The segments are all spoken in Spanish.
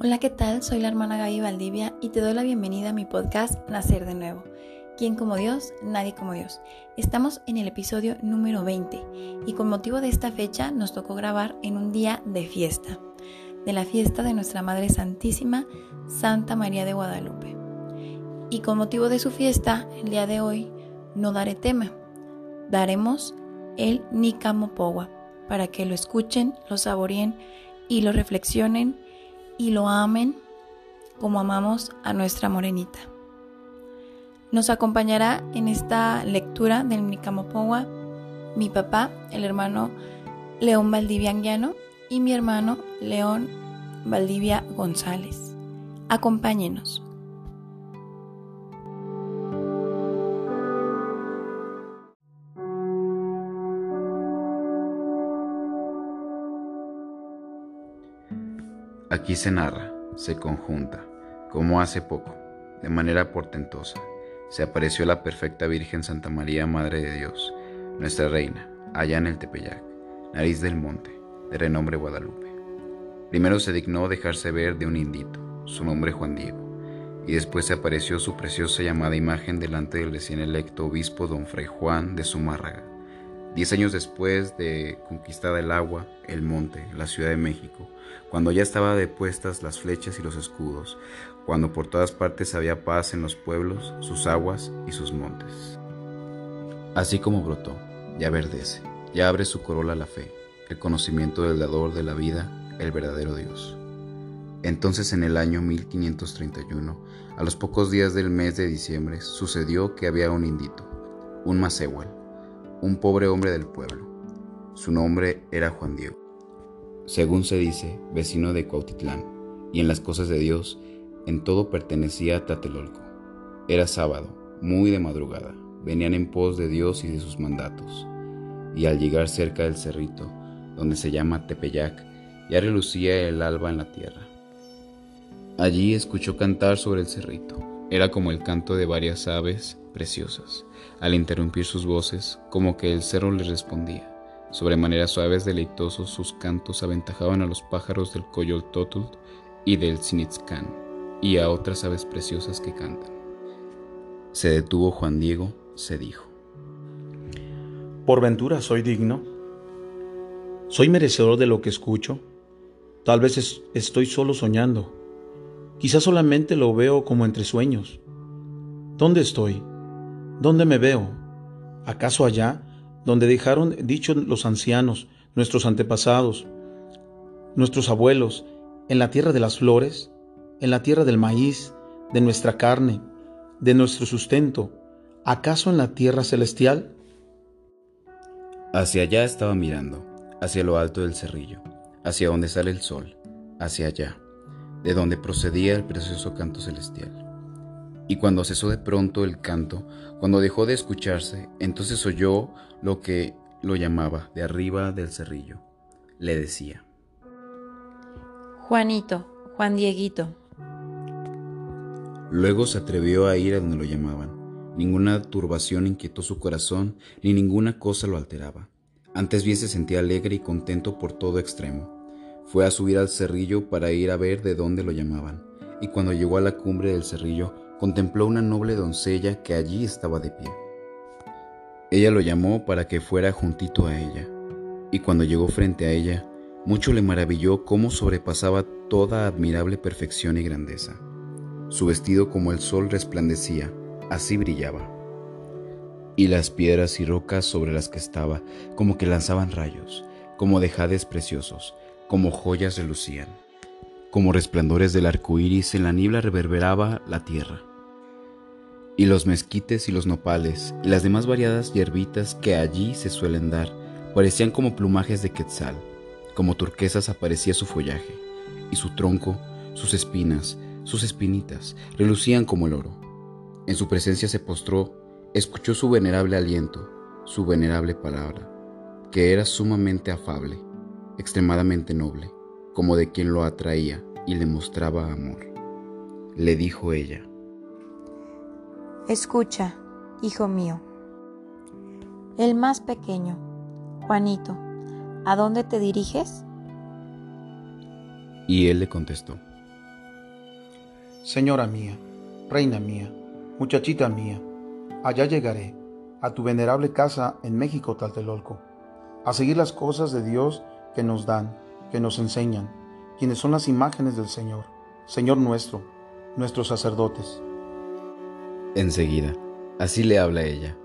Hola, ¿qué tal? Soy la hermana Gaby Valdivia y te doy la bienvenida a mi podcast Nacer de Nuevo. ¿Quién como Dios? Nadie como Dios. Estamos en el episodio número 20 y con motivo de esta fecha nos tocó grabar en un día de fiesta, de la fiesta de nuestra Madre Santísima, Santa María de Guadalupe. Y con motivo de su fiesta, el día de hoy, no daré tema, daremos el Nicamopowa para que lo escuchen, lo saboreen y lo reflexionen y lo amen como amamos a nuestra morenita. Nos acompañará en esta lectura del Nicamopowa mi papá, el hermano León Valdivia Anguiano y mi hermano León Valdivia González. Acompáñenos. Aquí se narra, se conjunta, como hace poco, de manera portentosa, se apareció la perfecta Virgen Santa María, Madre de Dios, nuestra Reina, allá en el Tepeyac, nariz del monte, de renombre Guadalupe. Primero se dignó dejarse ver de un indito, su nombre Juan Diego, y después se apareció su preciosa llamada imagen delante del recién electo obispo don Fray Juan de Zumárraga, Diez años después de conquistada el agua, el monte, la Ciudad de México, cuando ya estaba depuestas las flechas y los escudos, cuando por todas partes había paz en los pueblos, sus aguas y sus montes. Así como brotó, ya verdece, ya abre su corola la fe, el conocimiento del dador de la vida, el verdadero Dios. Entonces en el año 1531, a los pocos días del mes de diciembre, sucedió que había un indito, un macehual, un pobre hombre del pueblo. Su nombre era Juan Diego. Según se dice, vecino de Cuautitlán, y en las cosas de Dios, en todo pertenecía a Tatelolco. Era sábado, muy de madrugada, venían en pos de Dios y de sus mandatos, y al llegar cerca del cerrito, donde se llama Tepeyac, ya relucía el alba en la tierra. Allí escuchó cantar sobre el cerrito. Era como el canto de varias aves preciosas, al interrumpir sus voces, como que el cerro les respondía. Sobre maneras suaves, deleitosos, sus cantos aventajaban a los pájaros del Coyol Totult y del Sinitzcan, y a otras aves preciosas que cantan. Se detuvo Juan Diego, se dijo. Por ventura soy digno. Soy merecedor de lo que escucho. Tal vez estoy solo soñando. Quizás solamente lo veo como entre sueños. ¿Dónde estoy? ¿Dónde me veo? ¿Acaso allá, donde dejaron dicho los ancianos, nuestros antepasados, nuestros abuelos, en la tierra de las flores, en la tierra del maíz, de nuestra carne, de nuestro sustento, acaso en la tierra celestial? Hacia allá estaba mirando, hacia lo alto del cerrillo, hacia donde sale el sol, hacia allá, de donde procedía el precioso canto celestial. Y cuando cesó de pronto el canto, cuando dejó de escucharse, entonces oyó lo que lo llamaba de arriba del cerrillo. Le decía. Juanito, Juan Dieguito. Luego se atrevió a ir a donde lo llamaban. Ninguna turbación inquietó su corazón, ni ninguna cosa lo alteraba. Antes bien se sentía alegre y contento por todo extremo. Fue a subir al cerrillo para ir a ver de dónde lo llamaban, y cuando llegó a la cumbre del cerrillo, contempló una noble doncella que allí estaba de pie. Ella lo llamó para que fuera juntito a ella, y cuando llegó frente a ella, mucho le maravilló cómo sobrepasaba toda admirable perfección y grandeza. Su vestido como el sol resplandecía, así brillaba. Y las piedras y rocas sobre las que estaba como que lanzaban rayos, como de jades preciosos, como joyas relucían. Como resplandores del arco iris en la niebla reverberaba la tierra y los mezquites y los nopales y las demás variadas hierbitas que allí se suelen dar parecían como plumajes de quetzal, como turquesas aparecía su follaje, y su tronco, sus espinas, sus espinitas, relucían como el oro. En su presencia se postró, escuchó su venerable aliento, su venerable palabra, que era sumamente afable, extremadamente noble, como de quien lo atraía y le mostraba amor. Le dijo ella, Escucha, hijo mío. El más pequeño, Juanito, ¿a dónde te diriges? Y él le contestó, Señora mía, reina mía, muchachita mía, allá llegaré, a tu venerable casa en México, Taltelolco, a seguir las cosas de Dios que nos dan, que nos enseñan, quienes son las imágenes del Señor, Señor nuestro, nuestros sacerdotes. Enseguida, así le habla ella,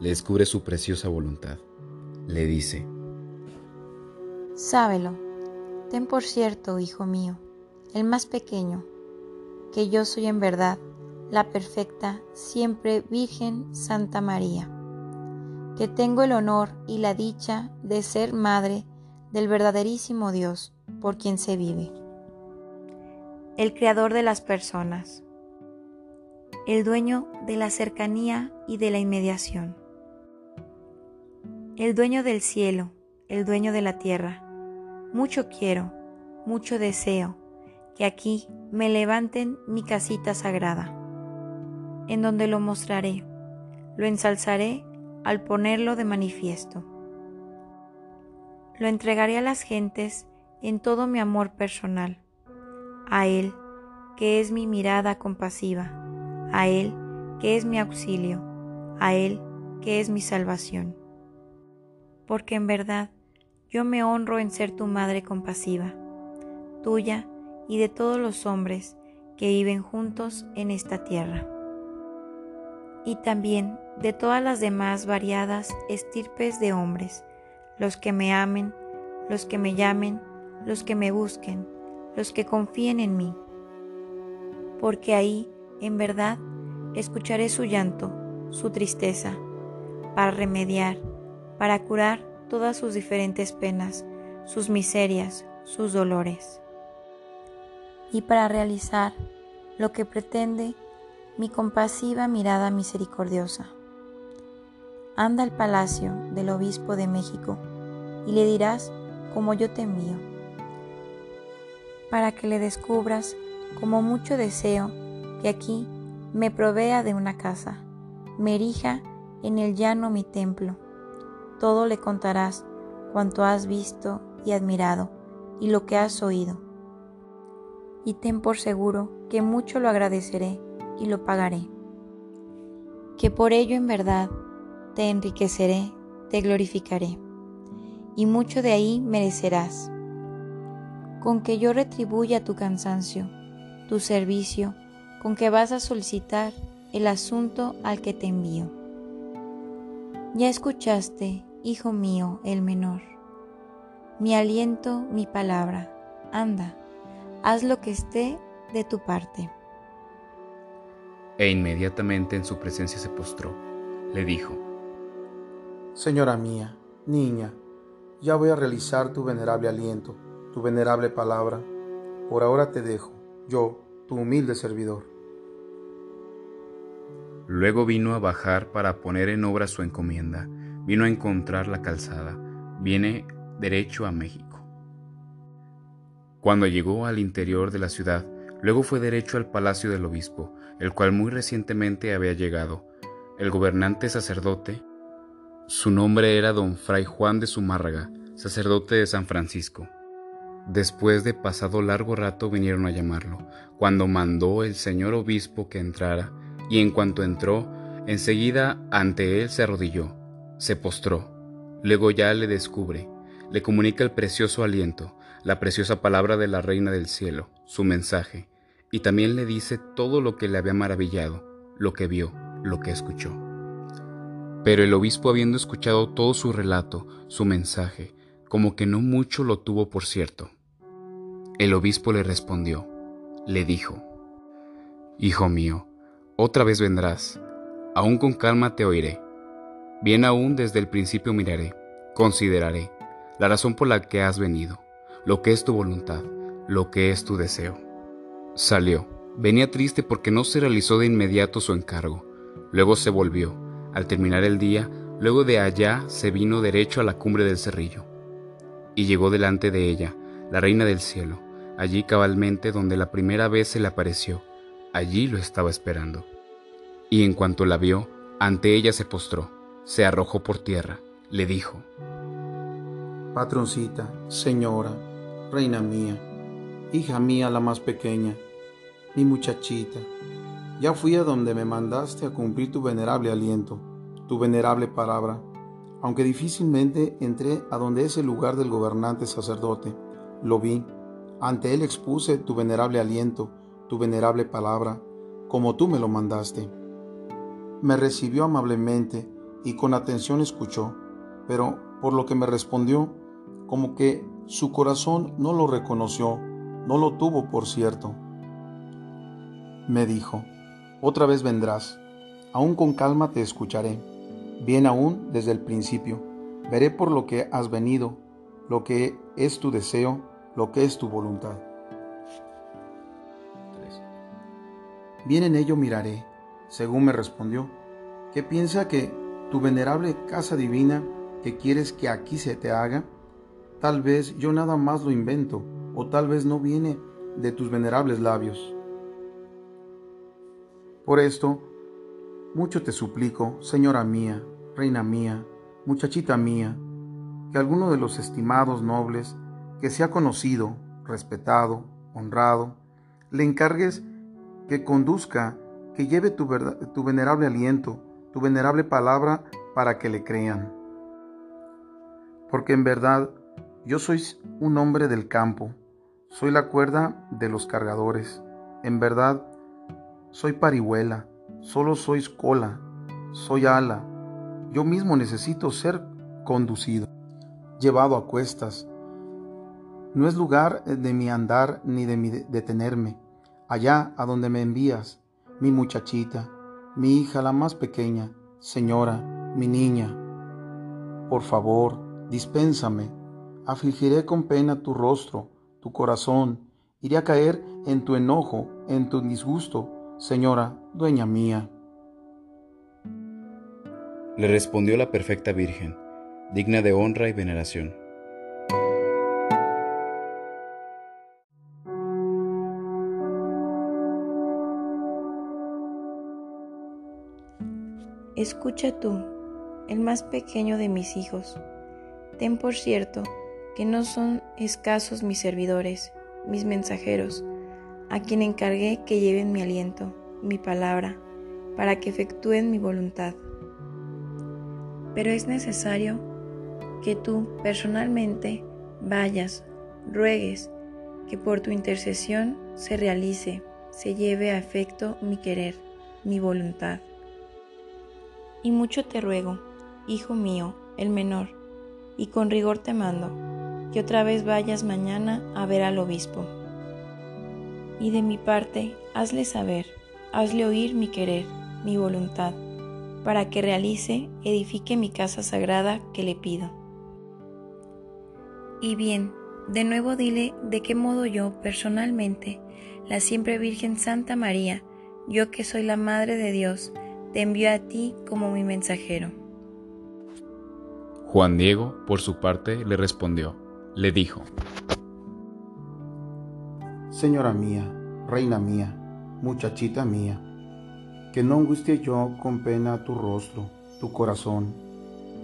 le descubre su preciosa voluntad. Le dice, Sábelo, ten por cierto, hijo mío, el más pequeño, que yo soy en verdad la perfecta, siempre Virgen Santa María, que tengo el honor y la dicha de ser madre del verdaderísimo Dios por quien se vive, el creador de las personas, el dueño de la cercanía y de la inmediación, el dueño del cielo, el dueño de la tierra. Mucho quiero, mucho deseo que aquí me levanten mi casita sagrada en donde lo mostraré, lo ensalzaré al ponerlo de manifiesto. Lo entregaré a las gentes en todo mi amor personal, a Él, que es mi mirada compasiva, a Él, que es mi auxilio, a Él, que es mi salvación. Porque en verdad yo me honro en ser tu madre compasiva, tuya y de todos los hombres que viven juntos en esta tierra y también de todas las demás variadas estirpes de hombres, los que me amen, los que me llamen, los que me busquen, los que confíen en mí. Porque ahí, en verdad, escucharé su llanto, su tristeza, para remediar, para curar todas sus diferentes penas, sus miserias, sus dolores. Y para realizar lo que pretende mi compasiva mirada misericordiosa. Anda al palacio del obispo de México y le dirás como yo te envío, para que le descubras como mucho deseo que aquí me provea de una casa, me erija en el llano mi templo. Todo le contarás cuanto has visto y admirado y lo que has oído. Y ten por seguro que mucho lo agradeceré y lo pagaré. Que por ello en verdad te enriqueceré, te glorificaré, y mucho de ahí merecerás. Con que yo retribuya tu cansancio, tu servicio, con que vas a solicitar el asunto al que te envío. Ya escuchaste, hijo mío, el menor. Mi aliento, mi palabra, anda, haz lo que esté de tu parte e inmediatamente en su presencia se postró. Le dijo, Señora mía, niña, ya voy a realizar tu venerable aliento, tu venerable palabra. Por ahora te dejo, yo, tu humilde servidor. Luego vino a bajar para poner en obra su encomienda, vino a encontrar la calzada, viene derecho a México. Cuando llegó al interior de la ciudad, luego fue derecho al palacio del obispo, el cual muy recientemente había llegado. El gobernante sacerdote, su nombre era don Fray Juan de Zumárraga, sacerdote de San Francisco. Después de pasado largo rato vinieron a llamarlo, cuando mandó el señor obispo que entrara, y en cuanto entró, enseguida ante él se arrodilló, se postró, luego ya le descubre, le comunica el precioso aliento, la preciosa palabra de la Reina del Cielo, su mensaje, y también le dice todo lo que le había maravillado, lo que vio, lo que escuchó. Pero el obispo habiendo escuchado todo su relato, su mensaje, como que no mucho lo tuvo por cierto. El obispo le respondió, le dijo, Hijo mío, otra vez vendrás, aún con calma te oiré, bien aún desde el principio miraré, consideraré la razón por la que has venido, lo que es tu voluntad, lo que es tu deseo Salió. Venía triste porque no se realizó de inmediato su encargo. Luego se volvió. Al terminar el día, luego de allá se vino derecho a la cumbre del cerrillo. Y llegó delante de ella, la reina del cielo, allí cabalmente donde la primera vez se le apareció. Allí lo estaba esperando. Y en cuanto la vio, ante ella se postró, se arrojó por tierra, le dijo, Patroncita, señora, reina mía, hija mía la más pequeña, mi muchachita, ya fui a donde me mandaste a cumplir tu venerable aliento, tu venerable palabra, aunque difícilmente entré a donde es el lugar del gobernante sacerdote. Lo vi, ante él expuse tu venerable aliento, tu venerable palabra, como tú me lo mandaste. Me recibió amablemente y con atención escuchó, pero por lo que me respondió, como que su corazón no lo reconoció, no lo tuvo por cierto. Me dijo, otra vez vendrás, aún con calma te escucharé, bien aún desde el principio, veré por lo que has venido, lo que es tu deseo, lo que es tu voluntad. Bien en ello miraré, según me respondió, que piensa que tu venerable casa divina que quieres que aquí se te haga, tal vez yo nada más lo invento, o tal vez no viene de tus venerables labios. Por esto, mucho te suplico, señora mía, reina mía, muchachita mía, que alguno de los estimados nobles que se ha conocido, respetado, honrado, le encargues que conduzca, que lleve tu, venerable aliento, tu venerable palabra para que le crean. Porque en verdad yo soy un hombre del campo, soy la cuerda de los cargadores, en verdad soy parihuela, solo sois cola, soy ala, yo mismo necesito ser conducido, llevado a cuestas. No es lugar de mi andar ni de mi detenerme, allá a donde me envías, mi muchachita, mi hija la más pequeña, señora, mi niña. Por favor, dispénsame, afligiré con pena tu rostro, tu corazón, iré a caer en tu enojo, en tu disgusto, señora, dueña mía. Le respondió la perfecta Virgen, digna de honra y veneración. Escucha tú, el más pequeño de mis hijos. Ten por cierto que no son escasos mis servidores, mis mensajeros, a quien encargué que lleven mi aliento, mi palabra, para que efectúen mi voluntad. Pero es necesario que tú personalmente vayas, ruegues, que por tu intercesión se realice, se lleve a efecto mi querer, mi voluntad. Y mucho te ruego, hijo mío, el menor, y con rigor te mando, que otra vez vayas mañana a ver al obispo. Y de mi parte, hazle saber, hazle oír mi querer, mi voluntad, para que realice, edifique mi casa sagrada que le pido. Y bien, de nuevo dile de qué modo yo, personalmente, la siempre Virgen Santa María, yo que soy la Madre de Dios, te envío a ti como mi mensajero. Juan Diego, por su parte, le respondió, le dijo, Señora mía, reina mía, muchachita mía, que no angustie yo con pena tu rostro, tu corazón,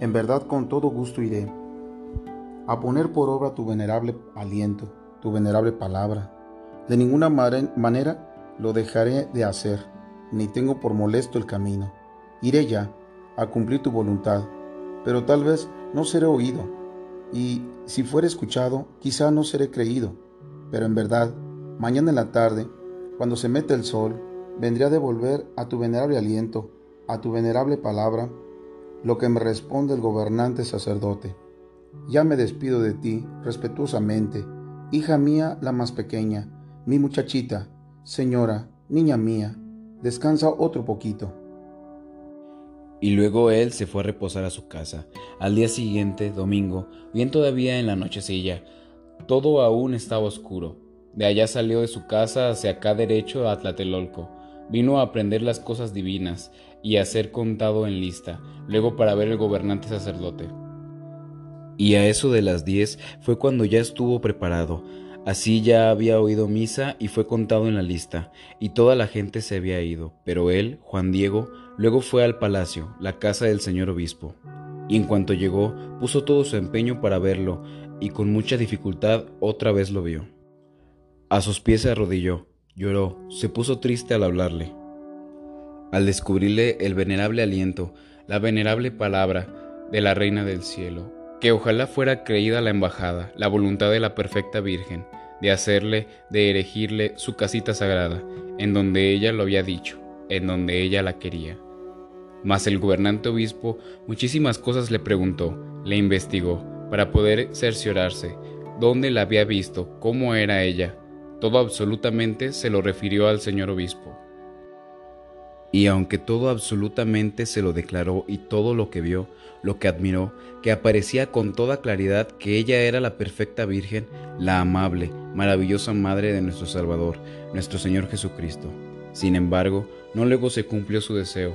en verdad con todo gusto iré a poner por obra tu venerable aliento, tu venerable palabra. De ninguna manera lo dejaré de hacer ni tengo por molesto el camino. Iré ya a cumplir tu voluntad, pero tal vez no seré oído, y si fuere escuchado, quizá no seré creído. Pero en verdad, mañana en la tarde, cuando se mete el sol, vendré a devolver a tu venerable aliento, a tu venerable palabra, lo que me responde el gobernante sacerdote. Ya me despido de ti respetuosamente, hija mía la más pequeña, mi muchachita, señora, niña mía, descansa otro poquito. Y luego él se fue a reposar a su casa. Al día siguiente, domingo, bien todavía en la nochecilla, todo aún estaba oscuro. De allá salió de su casa hacia acá derecho a Tlatelolco. Vino a aprender las cosas divinas y a ser contado en lista, luego para ver el gobernante sacerdote. Y a eso de las diez fue cuando ya estuvo preparado, Así ya había oído misa y fue contado en la lista, y toda la gente se había ido, pero él, Juan Diego, luego fue al palacio, la casa del señor obispo. Y en cuanto llegó, puso todo su empeño para verlo, y con mucha dificultad otra vez lo vio. A sus pies se arrodilló, Lloró, se puso triste al hablarle. Al descubrirle el venerable aliento, la venerable palabra de la Reina del Cielo, que ojalá fuera creída la embajada, la voluntad de la perfecta Virgen, de hacerle, de erigirle su casita sagrada, en donde ella lo había dicho, en donde ella la quería. Mas el gobernante obispo muchísimas cosas le preguntó, le investigó, para poder cerciorarse, dónde la había visto, cómo era ella. Todo absolutamente se lo refirió al señor obispo. Y aunque todo absolutamente se lo declaró y todo lo que vio, lo que admiró, que aparecía con toda claridad que ella era la perfecta Virgen, la amable, maravillosa Madre de nuestro Salvador, nuestro Señor Jesucristo. Sin embargo, no luego se cumplió su deseo.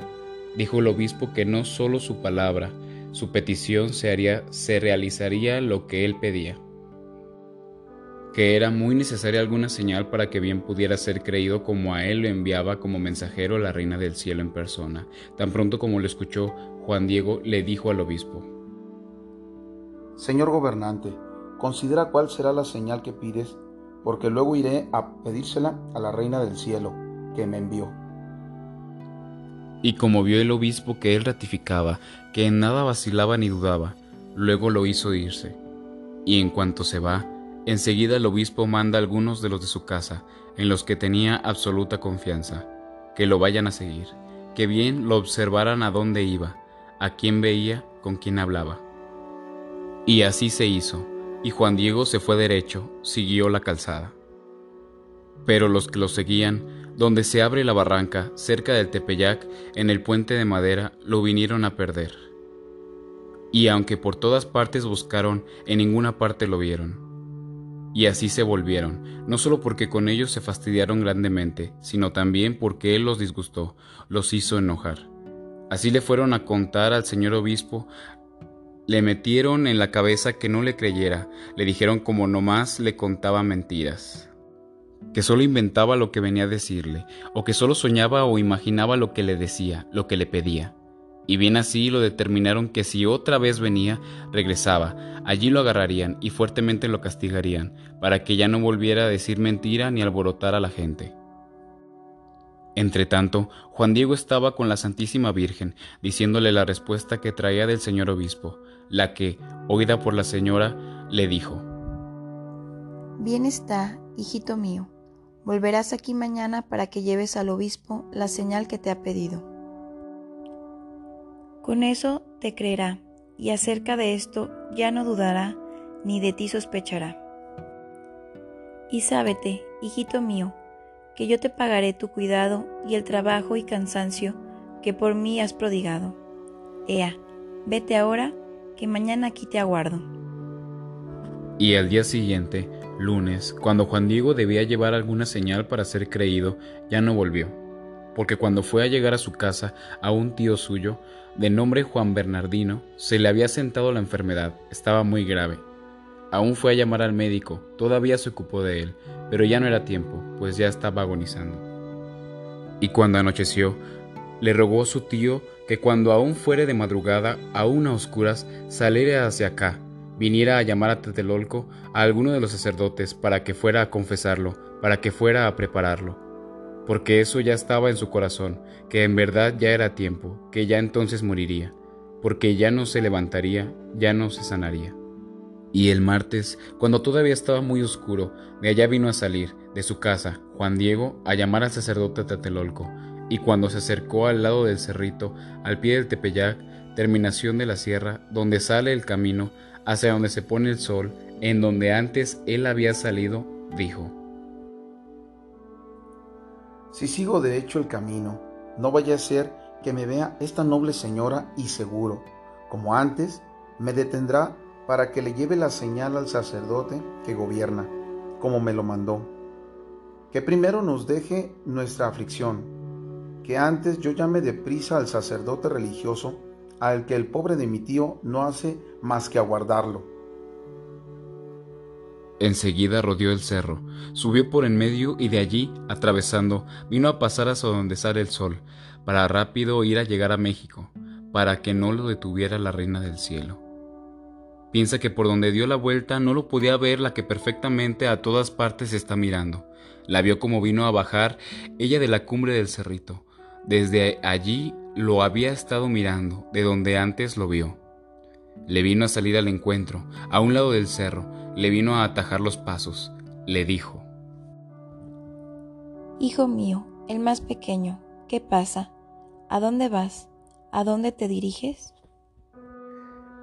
Dijo el obispo que no solo su palabra, su petición se haría, se realizaría lo que él pedía que era muy necesaria alguna señal para que bien pudiera ser creído como a él lo enviaba como mensajero la reina del cielo en persona. Tan pronto como lo escuchó, Juan Diego le dijo al obispo, Señor gobernante, considera cuál será la señal que pides, porque luego iré a pedírsela a la reina del cielo, que me envió. Y como vio el obispo que él ratificaba, que en nada vacilaba ni dudaba, luego lo hizo irse. Y en cuanto se va, Enseguida el obispo manda a algunos de los de su casa, en los que tenía absoluta confianza, que lo vayan a seguir, que bien lo observaran a dónde iba, a quién veía, con quién hablaba. Y así se hizo, y Juan Diego se fue derecho, siguió la calzada. Pero los que lo seguían, donde se abre la barranca, cerca del Tepeyac, en el puente de madera, lo vinieron a perder. Y aunque por todas partes buscaron, en ninguna parte lo vieron y así se volvieron, no solo porque con ellos se fastidiaron grandemente, sino también porque él los disgustó, los hizo enojar. Así le fueron a contar al señor obispo, le metieron en la cabeza que no le creyera, le dijeron como nomás le contaba mentiras, que solo inventaba lo que venía a decirle, o que solo soñaba o imaginaba lo que le decía, lo que le pedía. Y bien así lo determinaron que si otra vez venía, regresaba, allí lo agarrarían y fuertemente lo castigarían, para que ya no volviera a decir mentira ni alborotar a la gente. Entretanto, Juan Diego estaba con la Santísima Virgen, diciéndole la respuesta que traía del señor obispo, la que, oída por la señora, le dijo, Bien está, hijito mío, volverás aquí mañana para que lleves al obispo la señal que te ha pedido. Con eso te creerá, y acerca de esto ya no dudará, ni de ti sospechará. Y sábete, hijito mío, que yo te pagaré tu cuidado y el trabajo y cansancio que por mí has prodigado. Ea, vete ahora, que mañana aquí te aguardo. Y al día siguiente, lunes, cuando Juan Diego debía llevar alguna señal para ser creído, ya no volvió, porque cuando fue a llegar a su casa a un tío suyo, de nombre Juan Bernardino, se le había sentado la enfermedad, estaba muy grave. Aún fue a llamar al médico, todavía se ocupó de él, pero ya no era tiempo, pues ya estaba agonizando. Y cuando anocheció, le rogó su tío que cuando aún fuere de madrugada, aún a oscuras, saliera hacia acá, viniera a llamar a Tetelolco a alguno de los sacerdotes para que fuera a confesarlo, para que fuera a prepararlo porque eso ya estaba en su corazón, que en verdad ya era tiempo, que ya entonces moriría, porque ya no se levantaría, ya no se sanaría. Y el martes, cuando todavía estaba muy oscuro, de allá vino a salir, de su casa, Juan Diego, a llamar al sacerdote Tatelolco, y cuando se acercó al lado del cerrito, al pie del Tepeyac, terminación de la sierra, donde sale el camino, hacia donde se pone el sol, en donde antes él había salido, dijo, si sigo de hecho el camino, no vaya a ser que me vea esta noble señora y seguro, como antes, me detendrá para que le lleve la señal al sacerdote que gobierna, como me lo mandó. Que primero nos deje nuestra aflicción, que antes yo llame deprisa al sacerdote religioso, al que el pobre de mi tío no hace más que aguardarlo Enseguida rodeó el cerro, subió por en medio y de allí, atravesando, vino a pasar hasta donde sale el sol, para rápido ir a llegar a México, para que no lo detuviera la reina del cielo. Piensa que por donde dio la vuelta no lo podía ver la que perfectamente a todas partes está mirando. La vio como vino a bajar ella de la cumbre del cerrito. Desde allí lo había estado mirando, de donde antes lo vio. Le vino a salir al encuentro, a un lado del cerro, le vino a atajar los pasos. Le dijo, Hijo mío, el más pequeño, ¿qué pasa? ¿A dónde vas? ¿A dónde te diriges?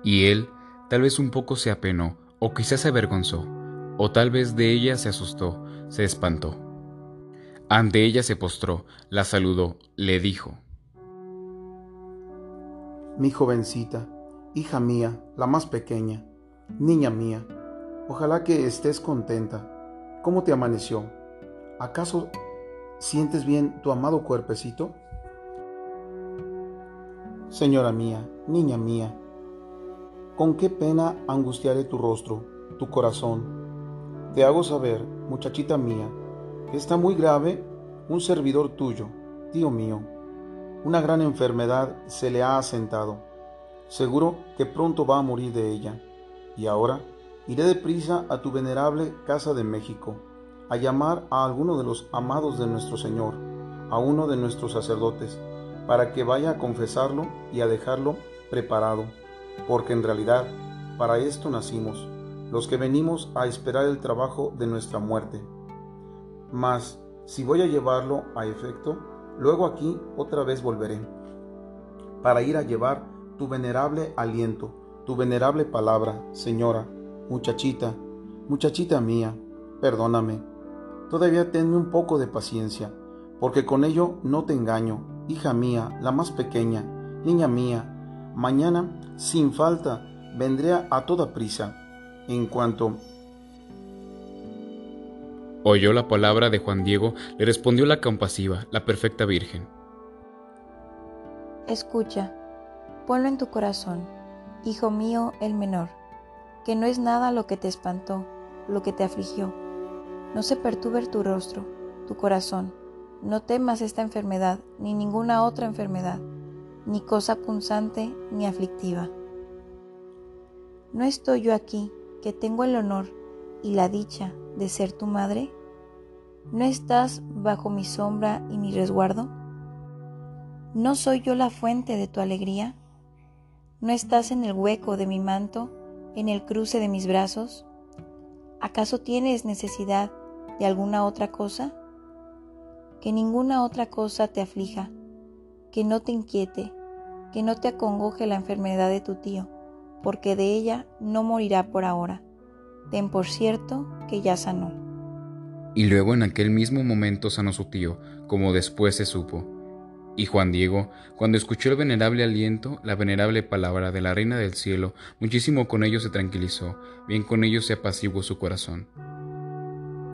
Y él tal vez un poco se apenó, o quizás se avergonzó, o tal vez de ella se asustó, se espantó. Ante ella se postró, la saludó, le dijo, Mi jovencita, hija mía, la más pequeña, niña mía, ojalá que estés contenta. ¿Cómo te amaneció? ¿Acaso sientes bien tu amado cuerpecito? Señora mía, niña mía, con qué pena angustiaré tu rostro, tu corazón, te hago saber, muchachita mía, que está muy grave un servidor tuyo, tío mío. Una gran enfermedad se le ha asentado. Seguro que pronto va a morir de ella. Y ahora iré deprisa a tu venerable casa de México, a llamar a alguno de los amados de nuestro Señor, a uno de nuestros sacerdotes, para que vaya a confesarlo y a dejarlo preparado, porque en realidad para esto nacimos los que venimos a esperar el trabajo de nuestra muerte. Mas, si voy a llevarlo a efecto, luego aquí otra vez volveré, para ir a llevar tu venerable aliento, tu venerable palabra, señora, muchachita, muchachita mía, perdóname. Todavía tenme un poco de paciencia, porque con ello no te engaño, hija mía, la más pequeña, niña mía. Mañana, sin falta, vendré a toda prisa en cuanto oyó la palabra de Juan Diego, le respondió la compasiva, la perfecta Virgen. Escucha, ponlo en tu corazón, hijo mío el menor, que no es nada lo que te espantó, lo que te afligió. No se perturbe tu rostro, tu corazón. No temas esta enfermedad, ni ninguna otra enfermedad, ni cosa punzante ni aflictiva. ¿No estoy yo aquí que tengo el honor y la dicha de ser tu madre? ¿No estás bajo mi sombra y mi resguardo? ¿No soy yo la fuente de tu alegría? ¿No estás en el hueco de mi manto, en el cruce de mis brazos? ¿Acaso tienes necesidad de alguna otra cosa? Que ninguna otra cosa te aflija, que no te inquiete, que no te acongoje la enfermedad de tu tío porque de ella no morirá por ahora. Ten por cierto que ya sanó. Y luego en aquel mismo momento sanó su tío, como después se supo. Y Juan Diego, cuando escuchó el venerable aliento, la venerable palabra de la Reina del Cielo, muchísimo con ello se tranquilizó, bien con ello se apaciguó su corazón.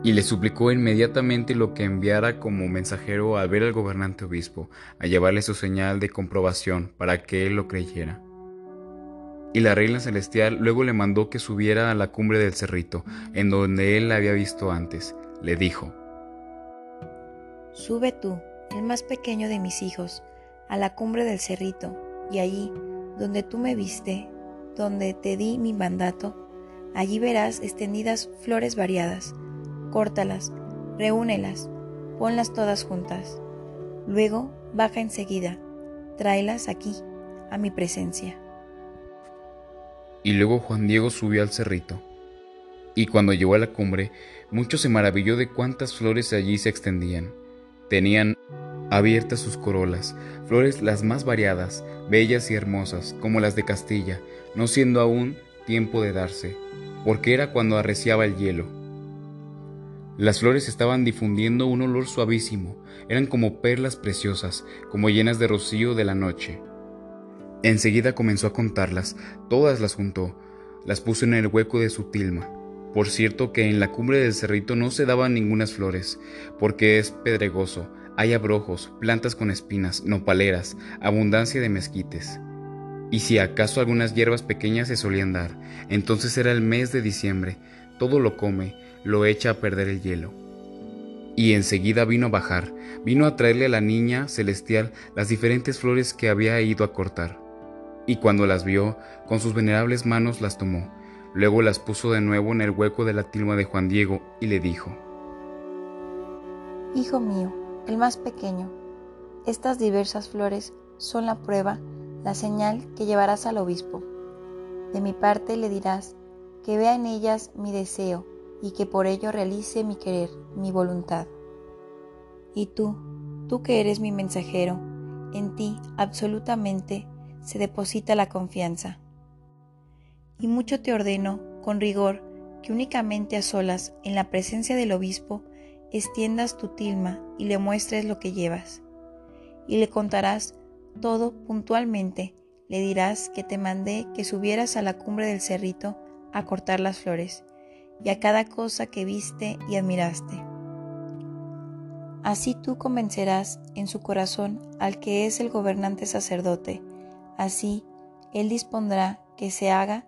Y le suplicó inmediatamente lo que enviara como mensajero a ver al gobernante obispo, a llevarle su señal de comprobación para que él lo creyera. Y la reina celestial luego le mandó que subiera a la cumbre del cerrito, en donde él la había visto antes. Le dijo, Sube tú, el más pequeño de mis hijos, a la cumbre del cerrito, y allí, donde tú me viste, donde te di mi mandato, allí verás extendidas flores variadas. Córtalas, reúnelas, ponlas todas juntas. Luego baja enseguida, tráelas aquí, a mi presencia. Y luego Juan Diego subió al cerrito. Y cuando llegó a la cumbre, mucho se maravilló de cuántas flores allí se extendían. Tenían abiertas sus corolas, flores las más variadas, bellas y hermosas, como las de Castilla, no siendo aún tiempo de darse, porque era cuando arreciaba el hielo. Las flores estaban difundiendo un olor suavísimo, eran como perlas preciosas, como llenas de rocío de la noche. Enseguida comenzó a contarlas, todas las juntó, las puso en el hueco de su tilma. Por cierto que en la cumbre del cerrito no se daban ningunas flores, porque es pedregoso, hay abrojos, plantas con espinas, nopaleras, abundancia de mezquites. Y si acaso algunas hierbas pequeñas se solían dar, entonces era el mes de diciembre, todo lo come, lo echa a perder el hielo. Y enseguida vino a bajar, vino a traerle a la niña celestial las diferentes flores que había ido a cortar y cuando las vio, con sus venerables manos las tomó, Luego las puso de nuevo en el hueco de la tilma de Juan Diego y le dijo, Hijo mío, el más pequeño, estas diversas flores son la prueba, la señal que llevarás al obispo. De mi parte le dirás que vea en ellas mi deseo y que por ello realice mi querer, mi voluntad. Y tú, tú que eres mi mensajero, en ti absolutamente se deposita la confianza. Y mucho te ordeno, con rigor, que únicamente a solas, en la presencia del obispo, extiendas tu tilma y le muestres lo que llevas. Y le contarás todo puntualmente, le dirás que te mandé que subieras a la cumbre del cerrito a cortar las flores, y a cada cosa que viste y admiraste. Así tú convencerás en su corazón al que es el gobernante sacerdote, así él dispondrá que se haga,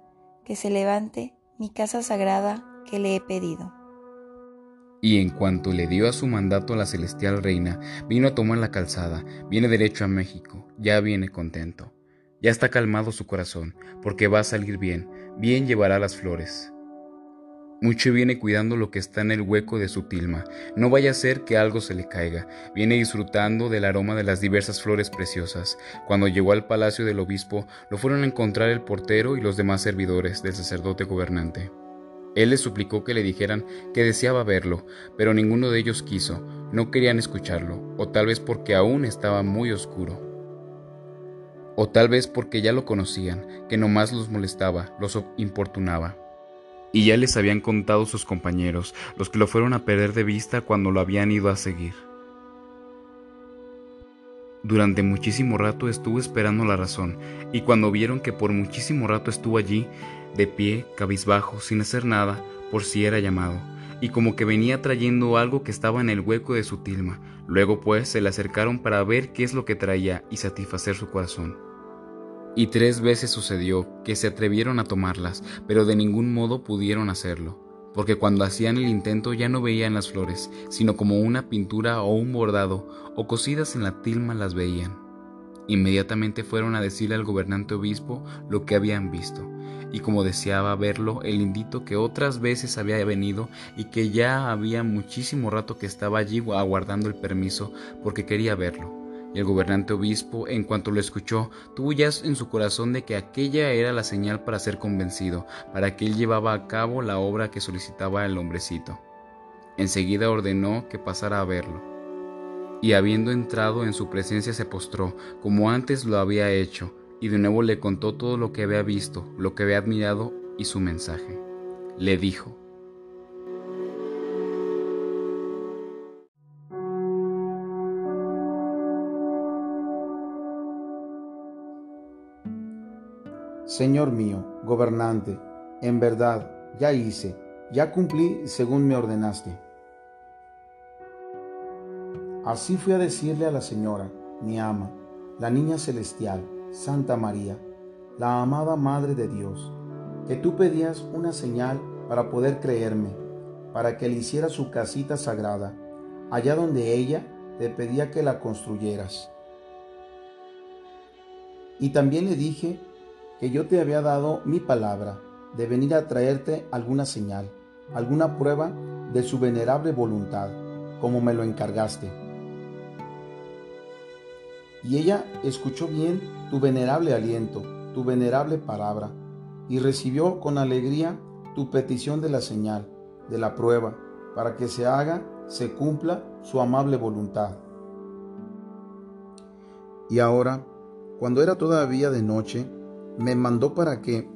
que se levante mi casa sagrada que le he pedido. Y en cuanto le dio a su mandato a la celestial reina, vino a tomar la calzada, viene derecho a México, ya viene contento. Ya está calmado su corazón, porque va a salir bien, bien llevará las flores. Mucho viene cuidando lo que está en el hueco de su tilma, no vaya a ser que algo se le caiga. Viene disfrutando del aroma de las diversas flores preciosas. Cuando llegó al palacio del obispo, lo fueron a encontrar el portero y los demás servidores del sacerdote gobernante. Él les suplicó que le dijeran que deseaba verlo, pero ninguno de ellos quiso, no querían escucharlo, o tal vez porque aún estaba muy oscuro. O tal vez porque ya lo conocían, que nomás los molestaba, los importunaba. Y ya les habían contado sus compañeros, los que lo fueron a perder de vista cuando lo habían ido a seguir. Durante muchísimo rato estuvo esperando la razón, y cuando vieron que por muchísimo rato estuvo allí, de pie, cabizbajo, sin hacer nada, por si era llamado, y como que venía trayendo algo que estaba en el hueco de su tilma. Luego pues se le acercaron para ver qué es lo que traía y satisfacer su corazón. Y tres veces sucedió que se atrevieron a tomarlas, pero de ningún modo pudieron hacerlo, porque cuando hacían el intento ya no veían las flores, sino como una pintura o un bordado, o cosidas en la tilma las veían. Inmediatamente fueron a decirle al gobernante obispo lo que habían visto, y como deseaba verlo el indito que otras veces había venido y que ya había muchísimo rato que estaba allí aguardando el permiso porque quería verlo y el gobernante obispo, en cuanto lo escuchó, tuvo ya en su corazón de que aquella era la señal para ser convencido, para que él llevaba a cabo la obra que solicitaba el hombrecito. Enseguida ordenó que pasara a verlo. Y habiendo entrado en su presencia se postró, como antes lo había hecho, y de nuevo le contó todo lo que había visto, lo que había admirado y su mensaje. Le dijo, Señor mío, gobernante, en verdad, ya hice, ya cumplí según me ordenaste. Así fui a decirle a la señora, mi ama, la niña celestial, Santa María, la amada Madre de Dios, que tú pedías una señal para poder creerme, para que le hiciera su casita sagrada, allá donde ella te pedía que la construyeras. Y también le dije que yo te había dado mi palabra de venir a traerte alguna señal, alguna prueba de su venerable voluntad, como me lo encargaste. Y ella escuchó bien tu venerable aliento, tu venerable palabra, y recibió con alegría tu petición de la señal, de la prueba, para que se haga, se cumpla su amable voluntad. Y ahora, cuando era todavía de noche, me mandó para que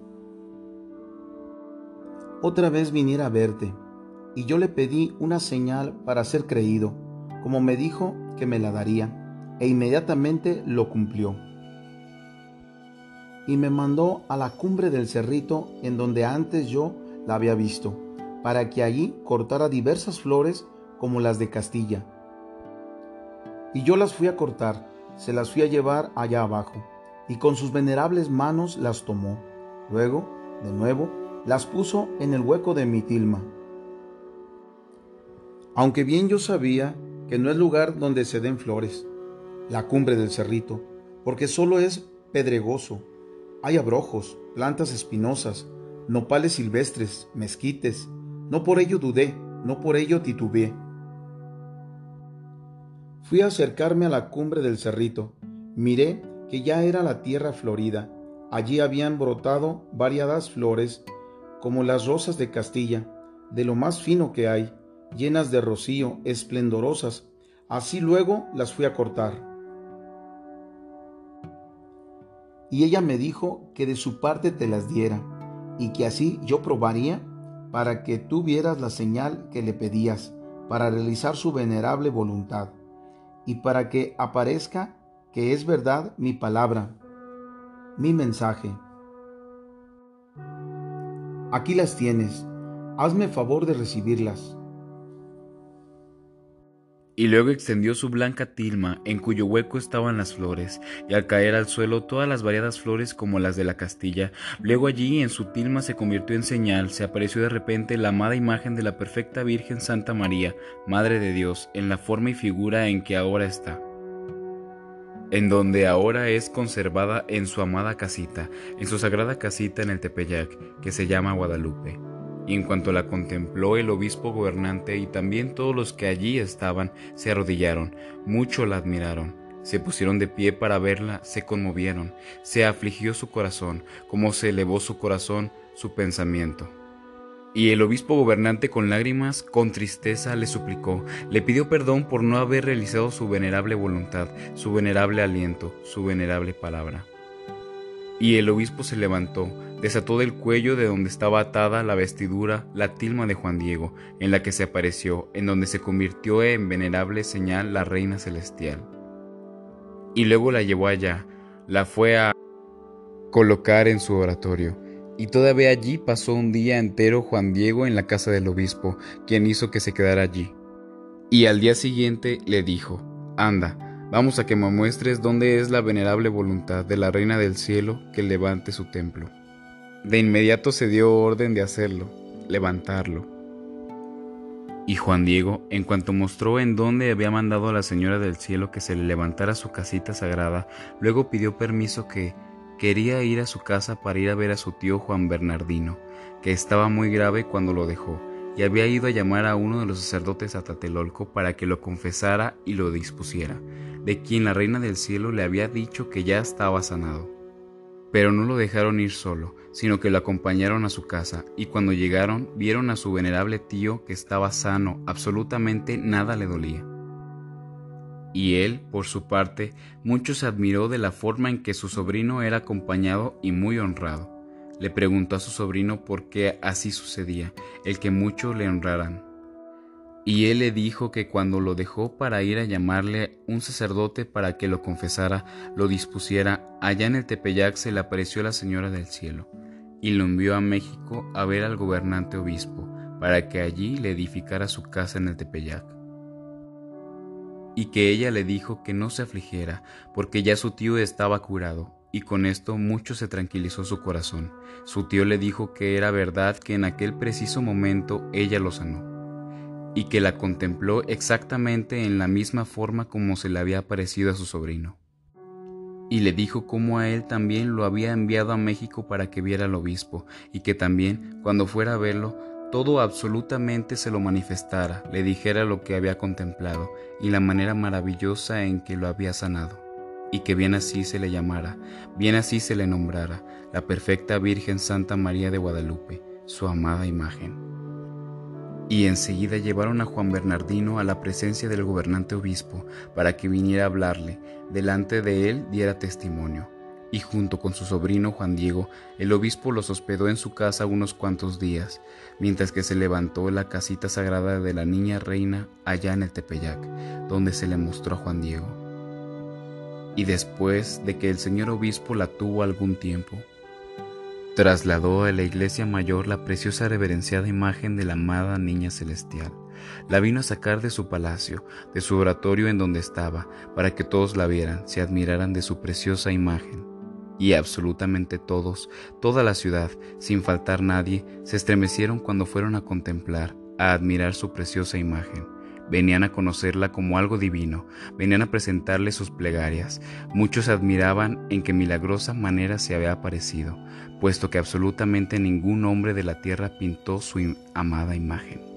otra vez viniera a verte, y yo le pedí una señal para ser creído, como me dijo que me la daría, e inmediatamente lo cumplió. Y me mandó a la cumbre del cerrito en donde antes yo la había visto, para que allí cortara diversas flores como las de Castilla. Y yo las fui a cortar, se las fui a llevar allá abajo y con sus venerables manos las tomó. Luego, de nuevo, las puso en el hueco de mi tilma. Aunque bien yo sabía que no es lugar donde se den flores, la cumbre del cerrito, porque solo es pedregoso. Hay abrojos, plantas espinosas, nopales silvestres, mezquites. No por ello dudé, no por ello titubeé. Fui a acercarme a la cumbre del cerrito. Miré que ya era la tierra florida. Allí habían brotado variadas flores, como las rosas de Castilla, de lo más fino que hay, llenas de rocío, esplendorosas. Así luego las fui a cortar. Y ella me dijo que de su parte te las diera, y que así yo probaría para que tú vieras la señal que le pedías, para realizar su venerable voluntad, y para que aparezca que es verdad mi palabra, mi mensaje. Aquí las tienes, hazme favor de recibirlas y luego extendió su blanca tilma, en cuyo hueco estaban las flores, y al caer al suelo todas las variadas flores como las de la Castilla. Luego allí en su tilma se convirtió en señal, se apareció de repente la amada imagen de la perfecta Virgen Santa María, Madre de Dios, en la forma y figura en que ahora está en donde ahora es conservada en su amada casita, en su sagrada casita en el Tepeyac, que se llama Guadalupe. Y en cuanto la contempló el obispo gobernante y también todos los que allí estaban, se arrodillaron, mucho la admiraron. Se pusieron de pie para verla, se conmovieron, se afligió su corazón, como se elevó su corazón, su pensamiento. Y el obispo gobernante con lágrimas, con tristeza, le suplicó, le pidió perdón por no haber realizado su venerable voluntad, su venerable aliento, su venerable palabra. Y el obispo se levantó, desató del cuello de donde estaba atada la vestidura la tilma de Juan Diego, en la que se apareció, en donde se convirtió en venerable señal la reina celestial. Y luego la llevó allá, la fue a colocar en su oratorio. Y todavía allí pasó un día entero Juan Diego en la casa del obispo, quien hizo que se quedara allí. Y al día siguiente le dijo, Anda, vamos a que me muestres dónde es la venerable voluntad de la Reina del Cielo que levante su templo. De inmediato se dio orden de hacerlo, levantarlo. Y Juan Diego, en cuanto mostró en dónde había mandado a la Señora del Cielo que se le levantara su casita sagrada, luego pidió permiso que quería ir a su casa para ir a ver a su tío Juan Bernardino, que estaba muy grave cuando lo dejó, y había ido a llamar a uno de los sacerdotes a Tatelolco para que lo confesara y lo dispusiera, de quien la Reina del Cielo le había dicho que ya estaba sanado. Pero no lo dejaron ir solo, sino que lo acompañaron a su casa, y cuando llegaron vieron a su venerable tío que estaba sano, absolutamente nada le dolía. Y él, por su parte, mucho se admiró de la forma en que su sobrino era acompañado y muy honrado. Le preguntó a su sobrino por qué así sucedía, el que mucho le honraran. Y él le dijo que cuando lo dejó para ir a llamarle un sacerdote para que lo confesara, lo dispusiera, allá en el Tepeyac se le apareció la Señora del Cielo, y lo envió a México a ver al gobernante obispo, para que allí le edificara su casa en el Tepeyac. Y que ella le dijo que no se afligiera, porque ya su tío estaba curado, y con esto mucho se tranquilizó su corazón. Su tío le dijo que era verdad que en aquel preciso momento ella lo sanó y que la contempló exactamente en la misma forma como se le había parecido a su sobrino. Y le dijo cómo a él también lo había enviado a México para que viera al obispo, y que también, cuando fuera a verlo, todo absolutamente se lo manifestara, le dijera lo que había contemplado y la manera maravillosa en que lo había sanado, y que bien así se le llamara, bien así se le nombrara, la perfecta Virgen Santa María de Guadalupe, su amada imagen. Y enseguida llevaron a Juan Bernardino a la presencia del gobernante obispo para que viniera a hablarle, delante de él diera testimonio. Y junto con su sobrino Juan Diego, el obispo los hospedó en su casa unos cuantos días, mientras que se levantó la casita sagrada de la niña reina allá en el Tepeyac, donde se le mostró a Juan Diego. Y después de que el señor obispo la tuvo algún tiempo, Trasladó a la iglesia mayor la preciosa reverenciada imagen de la amada niña celestial. La vino a sacar de su palacio, de su oratorio en donde estaba, para que todos la vieran, se admiraran de su preciosa imagen. Y absolutamente todos, toda la ciudad, sin faltar nadie, se estremecieron cuando fueron a contemplar, a admirar su preciosa imagen. venían a conocerla como algo divino, venían a presentarle sus plegarias. Muchos admiraban en qué milagrosa manera se había aparecido, puesto que absolutamente ningún hombre de la tierra pintó su amada imagen.